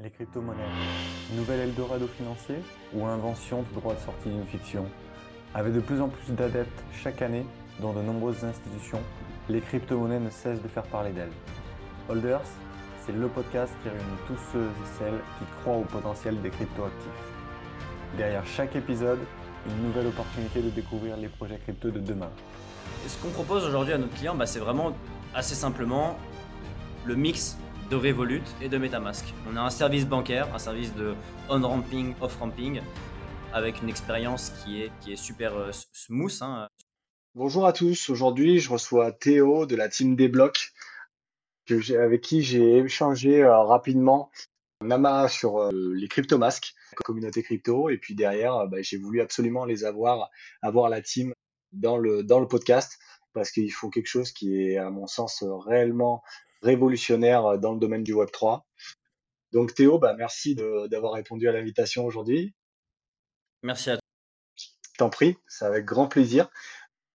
Les crypto-monnaies, nouvel Eldorado financier ou invention tout droit de sortie d'une fiction Avec de plus en plus d'adeptes chaque année dans de nombreuses institutions, les crypto-monnaies ne cessent de faire parler d'elles. Holders, c'est le podcast qui réunit tous ceux et celles qui croient au potentiel des crypto-actifs. Derrière chaque épisode, une nouvelle opportunité de découvrir les projets crypto de demain. ce qu'on propose aujourd'hui à notre client, bah, c'est vraiment assez simplement le mix de Revolut et de Metamask. On a un service bancaire, un service de on-ramping, off-ramping, avec une expérience qui est, qui est super euh, smooth. Hein. Bonjour à tous, aujourd'hui je reçois Théo de la team Débloc, avec qui j'ai échangé euh, rapidement Nama sur euh, les cryptomasques, communauté crypto, et puis derrière bah, j'ai voulu absolument les avoir, avoir la team dans le, dans le podcast parce qu'il faut quelque chose qui est, à mon sens, réellement révolutionnaire euh, dans le domaine du Web 3. Donc Théo, bah, merci d'avoir répondu à l'invitation aujourd'hui. Merci à toi. T'en prie, c'est avec grand plaisir.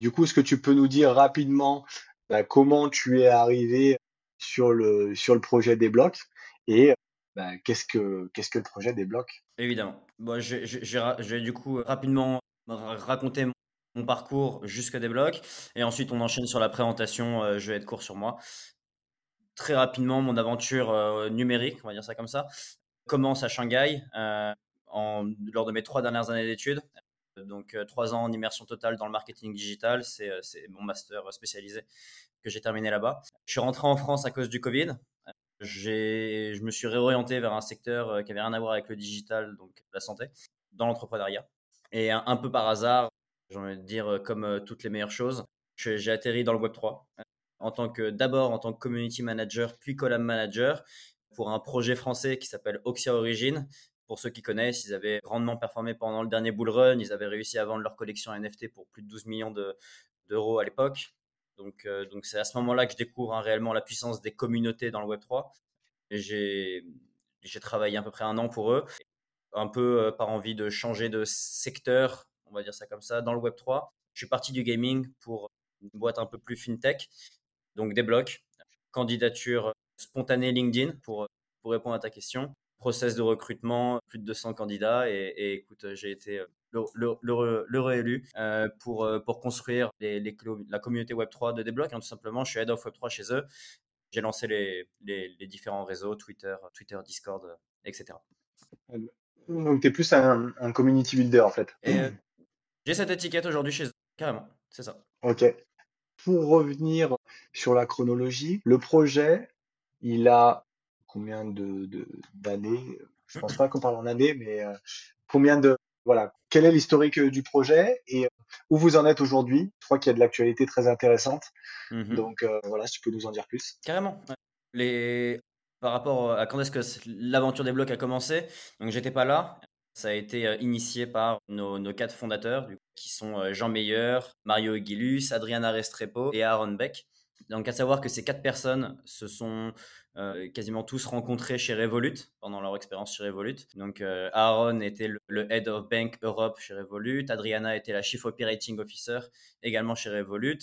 Du coup, est-ce que tu peux nous dire rapidement bah, comment tu es arrivé sur le, sur le projet des blocs et bah, qu'est-ce que qu'est-ce que le projet des blocs? Évidemment. Bon, vais du coup rapidement raconter mon parcours jusqu'à des blocs et ensuite on enchaîne sur la présentation. Euh, je vais être court sur moi très rapidement mon aventure numérique, on va dire ça comme ça, commence à Shanghai en, lors de mes trois dernières années d'études. Donc trois ans en immersion totale dans le marketing digital, c'est mon master spécialisé que j'ai terminé là-bas. Je suis rentré en France à cause du Covid. Je me suis réorienté vers un secteur qui avait rien à voir avec le digital, donc la santé, dans l'entrepreneuriat. Et un, peu par hasard, j'ai envie de dire comme toutes les meilleures choses, j'ai atterri dans le Web 3 en tant que d'abord en tant que community manager, puis collab manager pour un projet français qui s'appelle Oxia Origin. Pour ceux qui connaissent, ils avaient grandement performé pendant le dernier bull run. Ils avaient réussi à vendre leur collection NFT pour plus de 12 millions d'euros à l'époque. Donc, euh, donc c'est à ce moment-là que je découvre hein, réellement la puissance des communautés dans le Web 3. J'ai travaillé à peu près un an pour eux, un peu euh, par envie de changer de secteur, on va dire ça comme ça, dans le Web 3. Je suis parti du gaming pour une boîte un peu plus fintech donc des blocs, candidature spontanée LinkedIn pour, pour répondre à ta question, process de recrutement, plus de 200 candidats et, écoute, j'ai été le, le, réélu euh, pour, pour construire les, la communauté Web3 de Débloc. Hein, tout simplement, je suis head of Web3 chez eux. J'ai lancé les, les, différents réseaux, Twitter, Twitter, Discord, etc. Donc, tu es plus un, un, community builder en fait. Euh, j'ai cette étiquette aujourd'hui chez eux, carrément, c'est ça. Ok. Pour revenir sur la chronologie, le projet, il a combien de d'années? Je pense pas qu'on parle en années, mais euh, combien de voilà, quel est l'historique euh, du projet et euh, où vous en êtes aujourd'hui? Je crois qu'il y a de l'actualité très intéressante. Mmh Donc voilà, si tu peux nous en dire plus. Carrément. Les par rapport à quand est-ce que l'aventure des blocs a commencé, donc j'étais pas là. Ça a été initié par nos, quatre fondateurs, qui sont Jean Meyer, Mario Aguilus, Adriana Restrepo et Aaron Beck. Donc, à savoir que ces quatre personnes se sont quasiment tous rencontrés chez Revolut pendant leur expérience chez Revolut. Donc, Aaron était le, Head of Bank Europe chez Revolut. Adriana était la Chief Operating Officer également chez Revolut.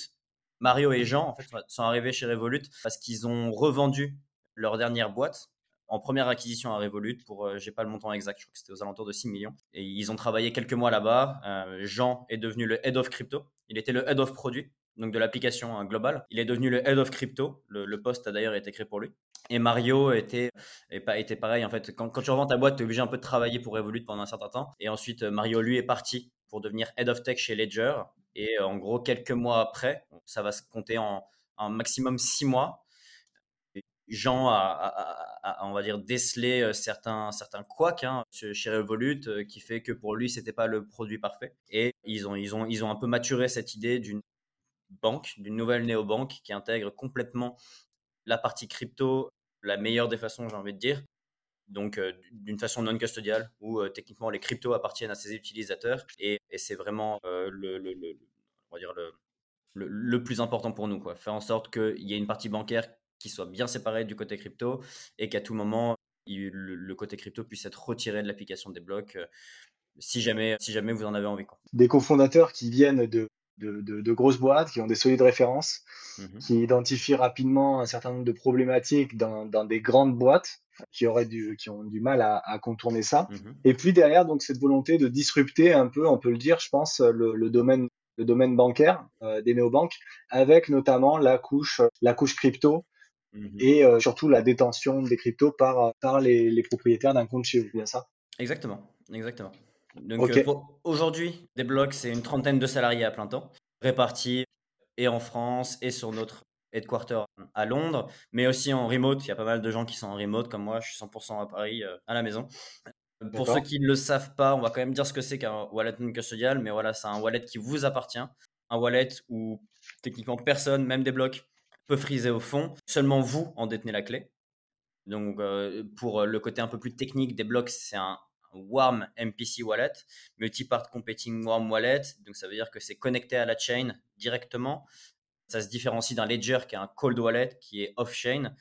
Mario et Jean, en fait, sont arrivés chez Revolut parce qu'ils ont revendu leur dernière boîte en première acquisition à Revolut pour, euh, j'ai pas le montant exact, je crois que c'était aux alentours de 6 millions. Et ils ont travaillé quelques mois là-bas. Euh, Jean est devenu le head of crypto. Il était le head of produit, donc de l'application hein, globale. Il est devenu le head of crypto. Le, poste a d'ailleurs été créé pour lui. Et Mario était, était pareil. En fait, quand, tu revends ta boîte, tu es obligé un peu de travailler pour Revolut pendant un certain temps. Et ensuite, Mario, lui, est parti pour devenir head of tech chez Ledger. Et en gros, quelques mois après, ça va se compter en un maximum six mois. Jean a, on va dire, décelé euh, certains, certains couacs hein, chez Revolut euh, qui fait que pour lui, c'était pas le produit parfait. Et ils ont, ils ont, ils ont un peu maturé cette idée d'une banque, d'une nouvelle néobanque qui intègre complètement la partie crypto, la meilleure des façons, j'ai envie de dire. Donc, euh, d'une façon non custodiale, où techniquement les cryptos appartiennent à ses utilisateurs. Et, c'est vraiment le, on va dire le, le, plus important pour nous. Quoi. Faire en sorte qu'il y ait une partie bancaire qui soit bien séparé du côté crypto et qu'à tout moment, le, côté crypto puisse être retiré de l'application des blocs euh, si jamais, si jamais vous en avez envie. Des cofondateurs qui viennent de, de, grosses boîtes qui ont des solides références, mhm. qui identifient rapidement un certain nombre de problématiques dans, des grandes boîtes qui auraient du, qui ont du mal à, contourner ça. Mhm. Et puis derrière, donc cette volonté de disrupter un peu, on peut le dire, je pense, le, domaine le domaine bancaire euh, des néobanques, avec notamment la couche la couche crypto mhm. et euh, surtout la détention des cryptos par par les, les propriétaires d'un compte chez vous, bien ça? Exactement, exactement. Donc euh, aujourd'hui, des blocs, c'est une trentaine de salariés à plein temps, répartis et en France et sur notre headquarter à Londres, mais aussi en remote. Il y a pas mal de gens qui sont en remote, comme moi, je suis 100% à Paris, euh, à la maison. Pour ceux qui ne le savent pas, on va quand même dire ce que c'est qu'un wallet non custodial, mais voilà, c'est un wallet qui vous appartient, un wallet où techniquement personne, même des blocs, peut friser au fond. Seulement vous en détenez la clé. Donc, euh, pour le côté un peu plus technique des blocs, c'est un warm MPC wallet, multi-part competing warm wallet. Donc ça veut dire que c'est connecté à la chain directement. Ça se différencie d'un ledger qui est un cold wallet qui est off-chain.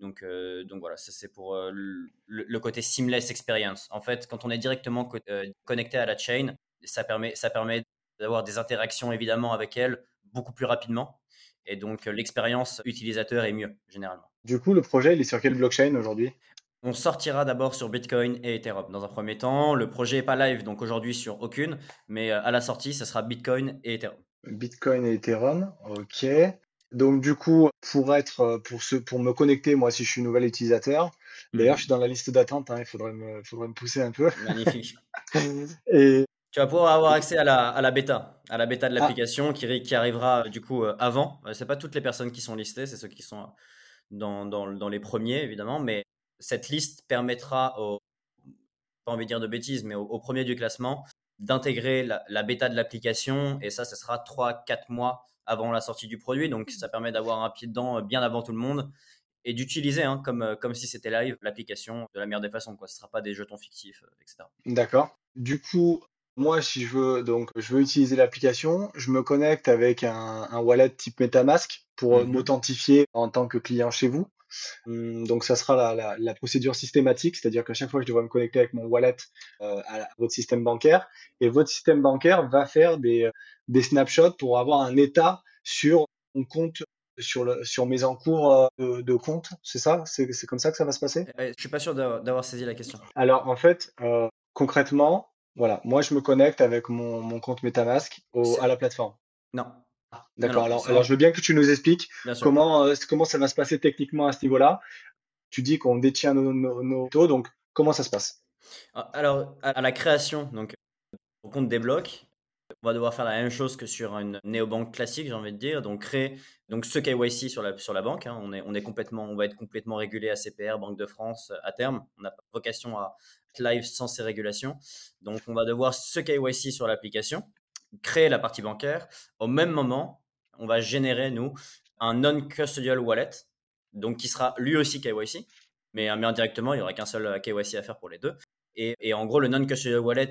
Donc, euh, donc voilà, ça c'est pour euh, le, côté seamless experience. En fait, quand on est directement euh, connecté à la chain, ça permet, ça permet d'avoir des interactions évidemment avec elle beaucoup plus rapidement. Et donc l'expérience utilisateur est mieux généralement. Du coup, le projet, il est sur quelle blockchain aujourd'hui? On sortira d'abord sur Bitcoin et Ethereum dans un premier temps. Le projet n'est pas live, donc aujourd'hui sur aucune, mais euh, à la sortie, ce sera Bitcoin et Ethereum. Bitcoin et Ethereum, ok. Donc du coup, pour être, euh, pour ce, pour me connecter, moi si je suis nouvel utilisateur, d'ailleurs mhm. je suis dans la liste d'attente, hein, il faudrait me, faudrait me pousser un peu. Magnifique. et tu vas pouvoir avoir accès à la, à la bêta, à la bêta de ah. l'application qui, qui arrivera du coup euh, avant. C'est pas toutes les personnes qui sont listées, c'est ceux qui sont dans, dans, dans, les premiers évidemment, mais cette liste permettra aux, pas envie de dire de bêtises, mais au, premier du classement, d'intégrer la, bêta de l'application. Et ça, ce sera 3-4 mois avant la sortie du produit. Donc, ça permet d'avoir un pied dedans bien avant tout le monde et d'utiliser hein, comme, euh, comme si c'était live l'application de la meilleure des façons. Quoi. Ce ne sera pas des jetons fictifs, euh, etc. D'accord. Du coup, moi, si je veux, donc, je veux utiliser l'application, je me connecte avec un, wallet type MetaMask pour mhm. m'authentifier en tant que client chez vous. Hum, donc ça sera la, procédure systématique, c'est-à-dire qu'à chaque fois je devrais me connecter avec mon wallet euh, à, votre système bancaire et votre système bancaire va faire des, des snapshots pour avoir un état sur mon compte sur, le, sur mes encours euh, de, compte, c'est ça? C'est comme ça que ça va se passer? Je suis pas sûr d'avoir saisi la question. Alors en fait, euh, concrètement, voilà, moi je me connecte avec mon, mon compte MetaMask à la plateforme. Non, D'accord. Alors, alors, je veux bien que tu nous expliques comment, euh, comment ça va se passer techniquement à ce niveau-là. Tu dis qu'on détient nos, nos, taux, donc comment ça se passe? Ah, Alors, à la création, donc, au compte des blocs, on va devoir faire la même chose que sur une néobanque classique, j'ai envie de dire. Donc, créer donc, ce KYC sur la, sur la banque. Hein. On, est, on, est complètement, on va être complètement régulé à CPR, Banque de France, à terme. On n'a pas vocation à live sans ces régulations. Donc, on va devoir ce KYC sur l'application créer la partie bancaire. Au même moment, on va générer, nous, un non-custodial wallet, donc qui sera lui aussi KYC, mais, mais indirectement, il n'y aura qu'un seul euh, KYC à faire pour les deux. Et, en gros, le non-custodial wallet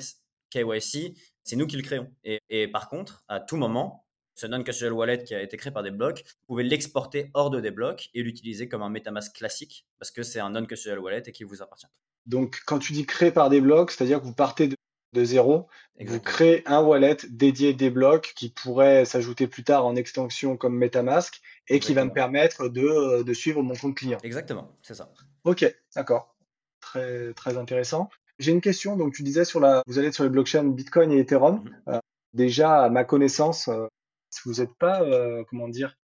KYC, c'est nous qui le créons. Et, par contre, à tout moment, ce non-custodial wallet qui a été créé par des blocs, vous pouvez l'exporter hors de des blocs et l'utiliser comme un MetaMask classique parce que c'est un non-custodial wallet et qui vous appartient. Donc, quand tu dis créé par des blocs, c'est-à-dire que vous partez de de zéro. Vous créez un wallet dédié des blocs qui pourrait s'ajouter plus tard en extension comme MetaMask et qui va me permettre de, de, suivre mon compte client. Exactement, c'est ça. Ok, d'accord. Très, très intéressant. J'ai une question. Donc, tu disais sur la, vous allez sur les blockchains Bitcoin et Ethereum. Mhm. Euh, déjà, à ma connaissance, euh, vous n'êtes pas, euh, comment dire,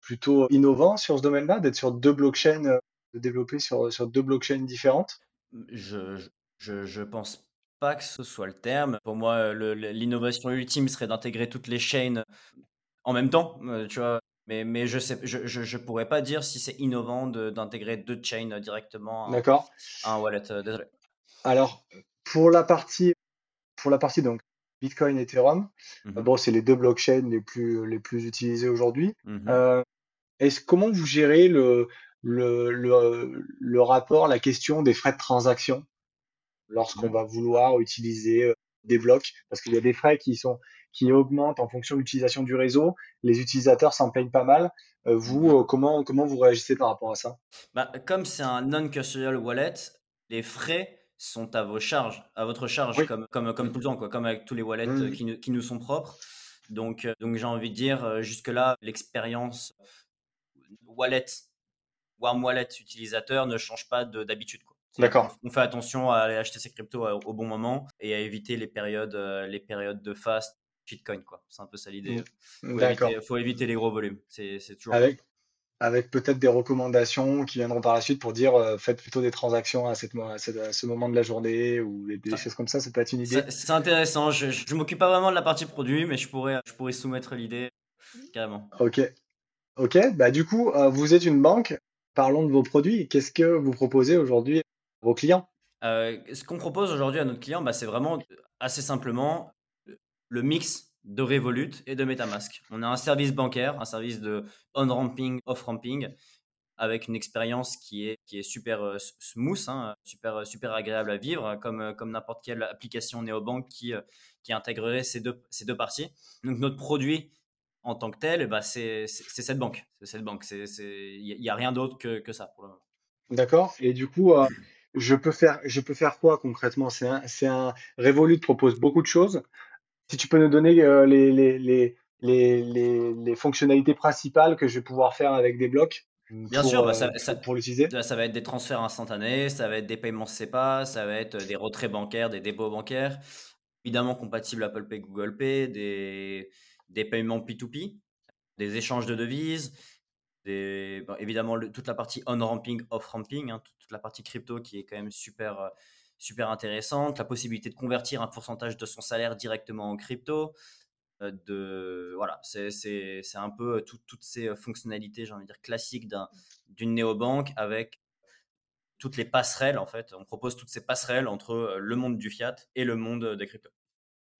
plutôt innovant sur ce domaine-là, d'être sur deux blockchains, de développer sur, sur deux blockchains différentes? Je, je, je pense pas que ce soit le terme. Pour moi, l'innovation ultime serait d'intégrer toutes les chaînes en même temps, euh, tu vois. Mais, mais je sais, je, je, pourrais pas dire si c'est innovant d'intégrer deux chains directement D'accord. à un wallet. Euh, désolé. Alors, pour la partie, pour la partie donc Bitcoin et Ethereum, mmh bon, c'est les deux blockchains les plus, les plus utilisées aujourd'hui. Mmh euh, est-ce comment vous gérez le, le, le, le rapport, la question des frais de transaction lorsqu'on va vouloir utiliser euh, des blocs, parce qu'il y a des frais qui sont qui augmentent en fonction de l'utilisation du réseau. Les utilisateurs s'en plaignent pas mal. Euh, vous, mhm. euh, comment comment vous réagissez par rapport à ça? Bah, Comme c'est un non-custodial wallet, les frais sont à vos charges, à votre charge, comme, comme, comme tout le temps, quoi, comme avec tous les wallets qui, nous, qui, nous, sont propres. Donc, donc j'ai envie de dire, jusque-là, l'expérience wallet, warm wallet utilisateur ne change pas d'habitude. D'accord. On fait attention à aller acheter ses cryptos au bon moment et à éviter les périodes, les périodes de fast shitcoin. C'est un peu ça l'idée. Mmh. D'accord. Il faut éviter les gros volumes. C'est toujours. Avec, avec peut-être des recommandations qui viendront par la suite pour dire euh, faites plutôt des transactions à, cette, à, ce moment de la journée ou des, choses comme ça, ça peut être une idée. C'est intéressant. Je ne m'occupe pas vraiment de la partie produit, mais je pourrais, je pourrais soumettre l'idée carrément. Ok. Ok. Bah, du coup, euh, vous êtes une banque. Parlons de vos produits. Qu'est-ce que vous proposez aujourd'hui à vos clients? Euh, Ce qu'on propose aujourd'hui à notre client, bah, c'est vraiment assez simplement le mix de Revolut et de Metamask. On a un service bancaire, un service de on-ramping, off-ramping, avec une expérience qui est, qui est super euh, smooth, hein, super, super agréable à vivre, comme, euh, comme n'importe quelle application néobanque qui, euh, qui intégrerait ces deux, ces deux parties. Donc notre produit en tant que tel, bah, c'est cette banque. C'est cette banque. Il n'y a, rien d'autre que, que, ça pour le moment. D'accord. Et du coup, je, peux faire, je peux faire quoi concrètement? C'est un, un Revolut propose beaucoup de choses. Si tu peux nous donner euh, les, les, les, les, les, fonctionnalités principales que je vais pouvoir faire avec des blocs. Bien sûr, bah, ça, euh, pour l'utiliser? Ça va être des transferts instantanés, ça va être des paiements SEPA, ça va être des retraits bancaires, des dépôts bancaires, évidemment compatible Apple Pay, Google Pay, des, des paiements P2P, des échanges de devises, évidemment toute la partie on-ramping, off-ramping, hein, toute, la partie crypto qui est quand même super, euh, super intéressante, la possibilité de convertir un pourcentage de son salaire directement en crypto. Euh, de, voilà, c'est un peu toutes ces fonctionnalités, j'ai envie de dire, classiques d'une néobanque avec toutes les passerelles, en fait. On propose toutes ces passerelles entre euh, le monde du fiat et le monde des cryptos.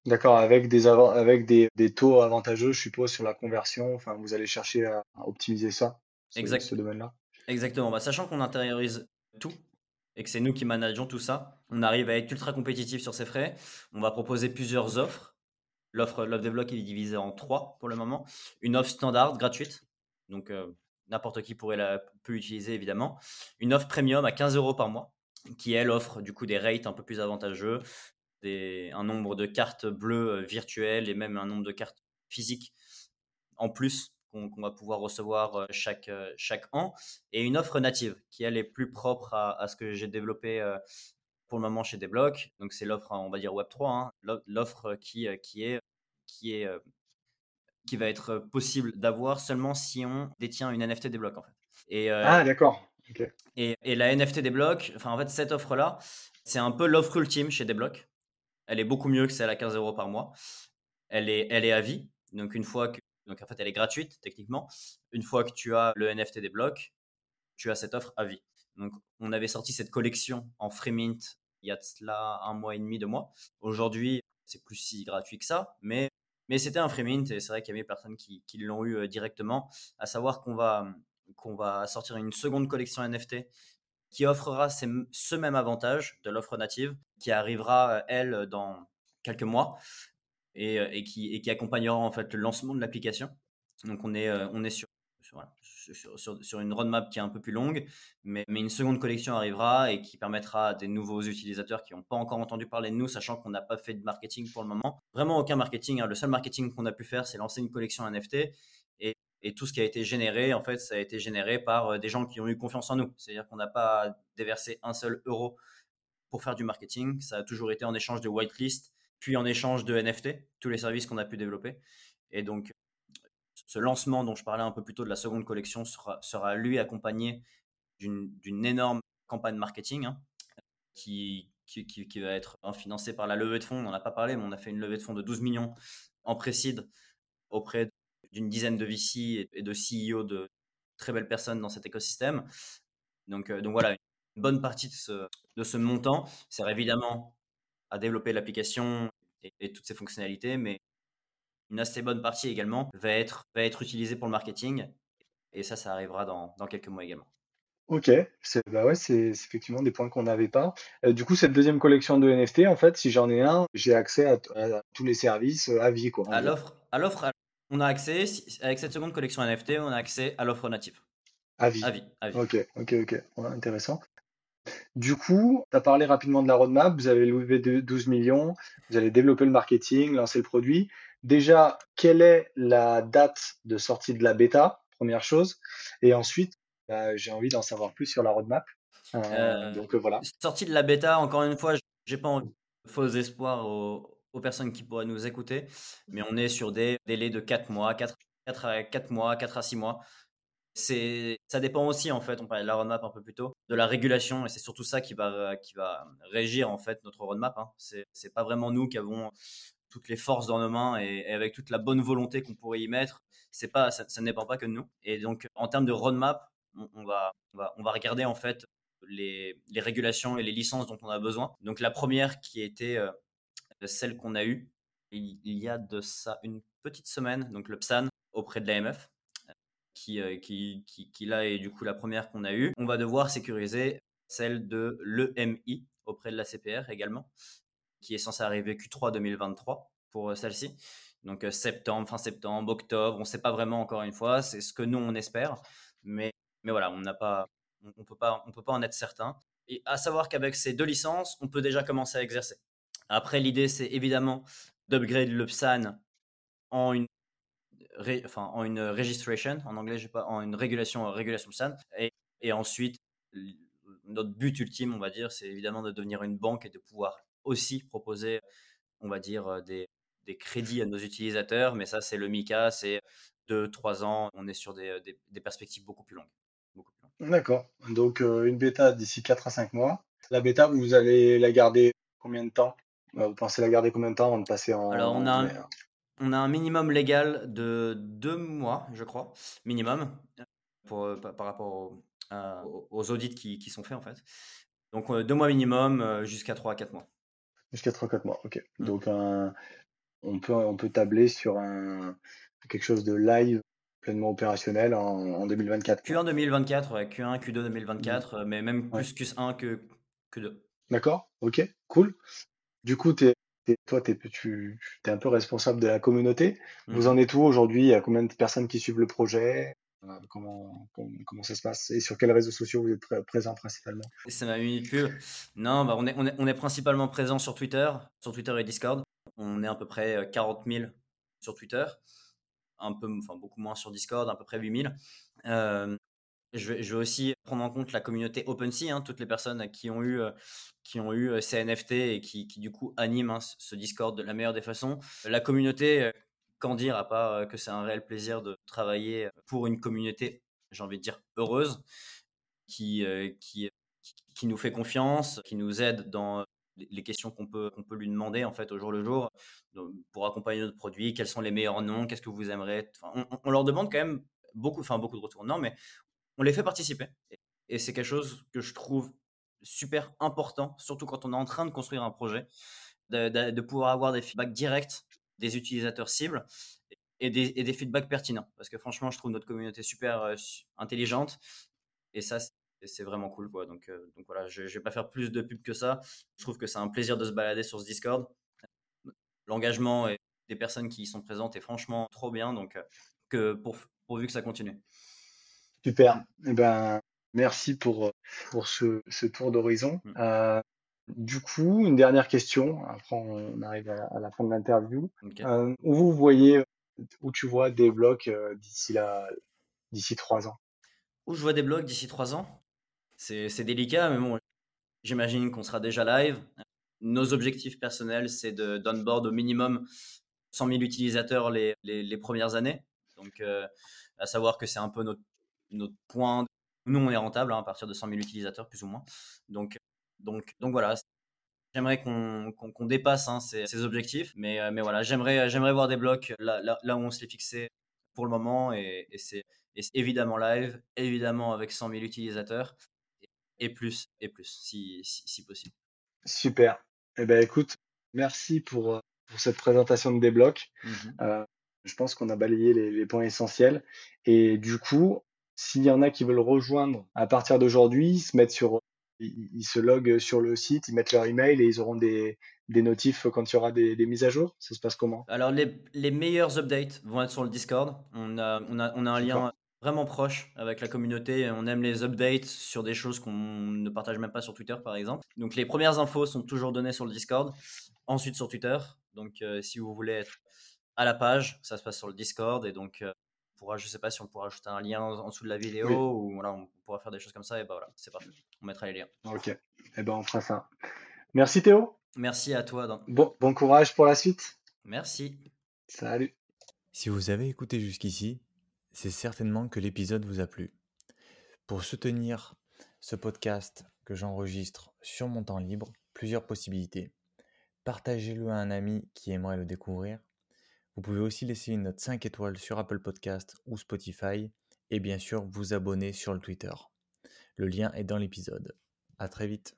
D'accord, avec, des, avec des, des, taux avantageux, je suppose, sur la conversion. Enfin, vous allez chercher à, optimiser ça, exact. ce domaine-là. Exactement. Bah, sachant qu'on intériorise tout, et que c'est nous qui manageons tout ça, on arrive à être ultra compétitif sur ces frais. On va proposer plusieurs offres. L'offre Love Block est divisée en trois pour le moment. Une offre standard gratuite, donc euh, n'importe qui pourrait la, peut l'utiliser évidemment. Une offre premium à 15 euros par mois, qui elle offre du coup des rates un peu plus avantageux, des, un nombre de cartes bleues euh, virtuelles et même un nombre de cartes physiques en plus qu'on va pouvoir recevoir euh, chaque, euh, chaque an, et une offre native qui, elle, est plus propre à, ce que j'ai développé pour le moment chez Desblocs. Donc, c'est l'offre, on va dire Web3, hein, l'offre qui, qui, est, qui, est, qui va être possible d'avoir seulement si on détient une NFT Desblocs, en fait. Et, ah, d'accord. Et, et, la NFT Desblocs, enfin, en fait, cette offre-là, c'est un peu l'offre ultime chez Desblocs. Elle est beaucoup mieux que celle à 15 euros par mois. Elle est, elle est à vie. Donc, une fois que donc en fait, elle est gratuite techniquement. Une fois que tu as le NFT des blocs, tu as cette offre à vie. Donc on avait sorti cette collection en free mint il y a cela un mois et demi, deux mois. Aujourd'hui, c'est plus si gratuit que ça, mais, mais c'était un free mint et c'est vrai qu'il y avait personnes qui, qui l'ont eu euh, directement. À savoir qu'on va, qu'on va sortir une seconde collection NFT qui offrera ce même avantage de l'offre native qui arrivera, euh, elle, dans quelques mois euh, et, qui, accompagnera en fait le lancement de l'application. Donc on est, euh, on est sur, sur, une roadmap qui est un peu plus longue, mais, mais, une seconde collection arrivera et qui permettra à des nouveaux utilisateurs qui n'ont pas encore entendu parler de nous, sachant qu'on n'a pas fait de marketing pour le moment. Vraiment aucun marketing. Hein. Le seul marketing qu'on a pu faire, c'est lancer une collection NFT. Et, tout ce qui a été généré, en fait, ça a été généré par euh, des gens qui ont eu confiance en nous. C'est-à-dire qu'on n'a pas déversé un seul euro pour faire du marketing. Ça a toujours été en échange de whitelist puis en échange de NFT, tous les services qu'on a pu développer. Et donc, ce lancement dont je parlais un peu plus tôt de la seconde collection sera, lui accompagné d'une énorme campagne marketing hein, qui, qui, qui, va être financée par la levée de fonds. On n'en a pas parlé, mais on a fait une levée de fonds de 12 millions en précide auprès d'une dizaine de VC et de CEO de très belles personnes dans cet écosystème. Donc, euh, donc voilà, une bonne partie de ce, de ce montant sert évidemment à développer l'application et, toutes ses fonctionnalités, mais une assez bonne partie également va être, va être utilisée pour le marketing. Et ça, ça arrivera dans, dans quelques mois également. Ok, c'est bah ouais, c'est effectivement des points qu'on n'avait pas. Euh, du coup, cette deuxième collection de NFT, en fait, si j'en ai un, j'ai accès à, tous les services euh, à vie. Quoi, à l'offre, à l'offre, on a accès, avec cette seconde collection NFT, on a accès à l'offre native. À vie. À vie, Ok, ok, ok. intéressant. Du coup, tu as parlé rapidement de la roadmap, vous avez levé 12 millions, vous allez développer le marketing, lancer le produit. Déjà, quelle est la date de sortie de la bêta? Première chose. Et ensuite, bah, j'ai envie d'en savoir plus sur la roadmap. Euh, Euh, donc voilà. Sortie de la bêta, encore une fois, j'ai pas envie de faux espoirs aux, aux personnes qui pourraient nous écouter, mais on est sur des délais de 4 mois, 4, 4 à 4 mois, 4 à 6 mois. C'est, ça dépend aussi, en fait, on parlait de la roadmap un peu plus tôt, de la régulation, et c'est surtout ça qui va, qui va régir, en fait, notre roadmap. Hein. C'est, c'est pas vraiment nous qui avons toutes les forces dans nos mains et, et avec toute la bonne volonté qu'on pourrait y mettre. C'est pas, ça, ça ne dépend pas que de nous. Et donc, en termes de roadmap, on, on, va, on, va, on va regarder, en fait, les, les, régulations et les licences dont on a besoin. Donc, la première qui était euh, celle qu'on a eue il, y a de ça une petite semaine, donc le PSAN auprès de l'AMF, qui, euh, qui, qui, qui, là est du coup la première qu'on a eue. On va devoir sécuriser celle de l'EMI auprès de la CPR également, qui est censée arriver Q3 2023 pour euh, celle-ci. Donc euh, septembre, fin septembre, octobre, on ne sait pas vraiment encore une fois, c'est ce que nous on espère, mais, mais voilà, on n'a pas, on peut pas, on peut pas en être certain. Et à savoir qu'avec ces deux licences, on peut déjà commencer à exercer. Après, l'idée, c'est évidemment d'upgrade le PSAN en une, enfin, en une registration, en anglais, je pas, en une régulation, régulation PSAN. Et, ensuite, notre but ultime, on va dire, c'est évidemment de devenir une banque et de pouvoir aussi proposer, on va dire, des, des crédits à nos utilisateurs. Mais ça, c'est le MICA, c'est 2-3 ans. On est sur des, des perspectives beaucoup plus longues. D'accord. Donc, euh, une bêta d'ici 4 à 5 mois. La bêta, vous allez la garder combien de temps? Vous pensez la garder combien de temps avant de passer en. Alors, on a, un, on a un minimum légal de deux mois, je crois, minimum, pour, par, rapport au, euh, aux audits qui, qui, sont faits, en fait. Donc, euh, deux mois minimum euh, jusqu'à 3 à 4 mois. Jusqu'à 3 à 4 mois, ok. Mmh. Donc, un, on, peut, on peut tabler sur un, quelque chose de live pleinement opérationnel en, en 2024. Q1 2024, ouais, Q1, Q2 2024, mmh. mais même plus ouais. Q1 que Q2. D'accord, ok, cool. Du coup, toi, tu es un peu responsable de la communauté. Mmh. Vous en êtes où aujourd'hui? Il y a combien de personnes qui suivent le projet? Comment, comment, comment, ça se passe? Et sur quels réseaux sociaux vous êtes pr présent principalement? C'est ma. Non, bah on, est, on, est, on est principalement présent sur Twitter, sur Twitter et Discord. On est à peu près 40 000 sur Twitter, un peu, enfin beaucoup moins sur Discord, à peu près 8 000. Euh, je vais, je vais, aussi prendre en compte la communauté OpenSea, hein, toutes les personnes qui ont eu, qui ont eu ces NFT et qui, du coup animent hein, ce Discord de la meilleure des façons. La communauté, qu'en dire à part que c'est un réel plaisir de travailler pour une communauté, j'ai envie de dire, heureuse, qui, qui, qui nous fait confiance, qui nous aide dans les questions qu'on peut, qu'on peut lui demander en fait au jour le jour pour accompagner notre produit, quels sont les meilleurs noms, qu'est-ce que vous aimeriez. On, on, leur demande quand même beaucoup, enfin beaucoup de retours. Non, mais on les fait participer. Et, c'est quelque chose que je trouve super important, surtout quand on est en train de construire un projet, de, pouvoir avoir des feedbacks directs des utilisateurs cibles et des, et des, feedbacks pertinents. Parce que franchement, je trouve notre communauté super euh, intelligente et ça, c'est vraiment cool. Quoi. Donc, euh, donc voilà, je ne vais pas faire plus de pub que ça. Je trouve que c'est un plaisir de se balader sur ce Discord. L'engagement des personnes qui y sont présentes est franchement trop bien. Donc, euh, que pour, pourvu que ça continue. Super. Eh ben, merci pour, pour ce, ce tour d'horizon. Mmh. Euh, du coup, une dernière question. Après, on arrive à, à la fin de l'interview. Okay. Euh, où vous voyez, où tu vois des blocs euh, d'ici là, d'ici trois ans? Où je vois des blocs d'ici trois ans? C'est délicat, mais bon, j'imagine qu'on sera déjà live. Nos objectifs personnels, c'est d'onboard au minimum 100 000 utilisateurs les, les, les premières années. Donc, euh, à savoir que c'est un peu notre, notre point. Nous, on est rentable hein, à partir de 100 000 utilisateurs, plus ou moins. Donc, donc, donc voilà, j'aimerais qu'on qu qu dépasse hein, ces, ces, objectifs, mais, euh, mais voilà, j'aimerais j'aimerais voir des blocs là, là, là, où on se les fixé pour le moment, et, et c'est évidemment live, évidemment avec 100 000 utilisateurs, et, plus, et plus, si, si, si, possible. Super. Eh ben écoute, merci pour, pour cette présentation de des blocs. Mmh Mm -hmm. euh, je pense qu'on a balayé les, les, points essentiels. Et du coup, s'il y en a qui veulent rejoindre à partir d'aujourd'hui, se mettre sur ils, ils, se loguent sur le site, ils mettent leur email et ils auront des, des notifs quand il y aura des, des, mises à jour Ça se passe comment? Alors, les, les, meilleurs updates vont être sur le Discord. On a, on a, on a un lien vraiment proche avec la communauté. On aime les updates sur des choses qu'on ne partage même pas sur Twitter, par exemple. Donc, les premières infos sont toujours données sur le Discord, ensuite sur Twitter. Donc, euh, si vous voulez être à la page, ça se passe sur le Discord. Et donc, euh, pourra, je sais pas si on pourra ajouter un lien en dessous de la vidéo ou voilà, on pourra faire des choses comme ça. Et bah voilà, c'est parfait. On mettra les liens. Ok. Et eh ben, on fera ça. Merci Théo. Merci à toi. Bon, bon courage pour la suite. Merci. Salut. Si vous avez écouté jusqu'ici, c'est certainement que l'épisode vous a plu. Pour soutenir ce podcast que j'enregistre sur mon temps libre, plusieurs possibilités. Partagez-le à un ami qui aimerait le découvrir. Vous pouvez aussi laisser une note 5 étoiles sur Apple Podcast ou Spotify et bien sûr vous abonner sur le Twitter. Le lien est dans l'épisode. À très vite.